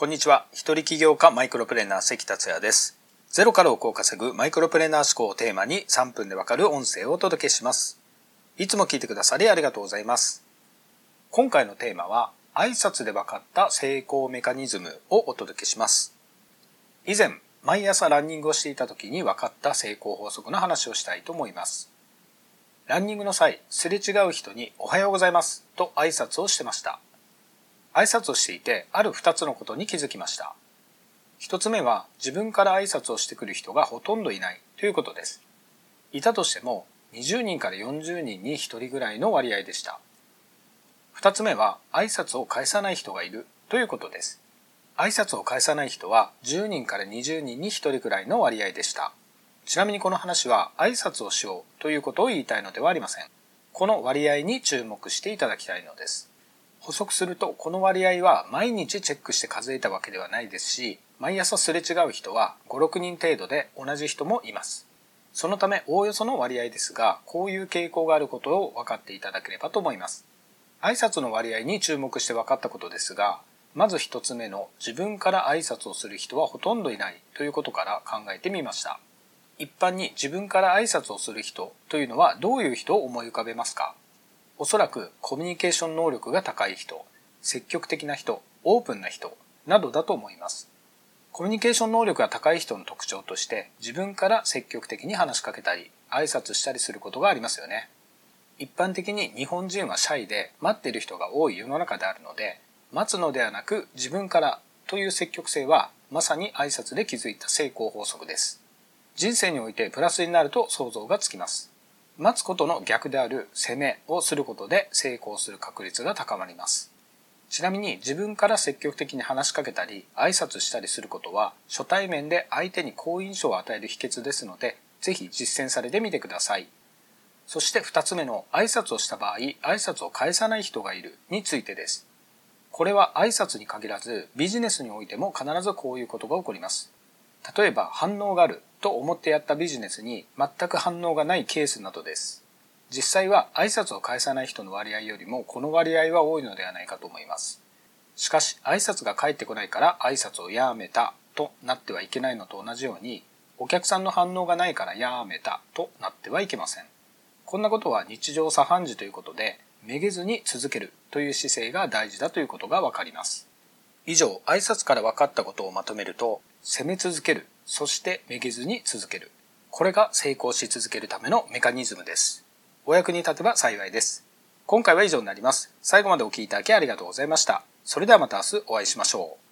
こんにちは。一人起業家マイクロプレーナー関達也です。ゼロから億を稼ぐマイクロプレーナー思考をテーマに3分でわかる音声をお届けします。いつも聞いてくださりありがとうございます。今回のテーマは挨拶でわかった成功メカニズムをお届けします。以前、毎朝ランニングをしていた時に分かった成功法則の話をしたいと思います。ランニングの際、すれ違う人におはようございますと挨拶をしてました。挨拶をしていて、ある二つのことに気づきました。一つ目は、自分から挨拶をしてくる人がほとんどいないということです。いたとしても、20人から40人に1人ぐらいの割合でした。二つ目は、挨拶を返さない人がいるということです。挨拶を返さない人は10人から20人に1人くらいの割合でした。ちなみにこの話は挨拶をしようということを言いたいのではありません。この割合に注目していただきたいのです。補足するとこの割合は毎日チェックして数えたわけではないですし毎朝すれ違う人は56人程度で同じ人もいます。そのためおおよその割合ですがこういう傾向があることを分かっていただければと思います。挨拶の割合に注目して分かったことですがまず一つ目の自分から挨拶をする人はほとんどいないということから考えてみました。一般に自分から挨拶をする人というのはどういう人を思い浮かべますか？おそらくコミュニケーション能力が高い人、積極的な人、オープンな人などだと思います。コミュニケーション能力が高い人の特徴として自分から積極的に話しかけたり挨拶したりすることがありますよね。一般的に日本人はシャイで待っている人が多い世の中であるので待つのではなく自分からという積極性はまさに挨拶で築いた成功法則です。人生においてプラスになると想像がつきます。待つことの逆である攻めをすることで成功する確率が高まります。ちなみに自分から積極的に話しかけたり挨拶したりすることは初対面で相手に好印象を与える秘訣ですのでぜひ実践されてみてください。そして二つ目の挨拶をした場合挨拶を返さない人がいるについてです。これは挨拶に限らずビジネスにおいても必ずこういうことが起こります。例えば反応があると思ってやったビジネスに全く反応がないケースなどです。実際は挨拶を返さない人の割合よりもこの割合は多いのではないかと思います。しかし挨拶が返ってこないから挨拶をやめたとなってはいけないのと同じようにお客さんの反応がないからやめたとなってはいけません。こんなことは日常茶飯事ということでめげずに続けるという姿勢が大事だということがわかります。以上、挨拶から分かったことをまとめると、攻め続ける、そしてめげずに続ける。これが成功し続けるためのメカニズムです。お役に立てば幸いです。今回は以上になります。最後までお聴きいただきありがとうございました。それではまた明日お会いしましょう。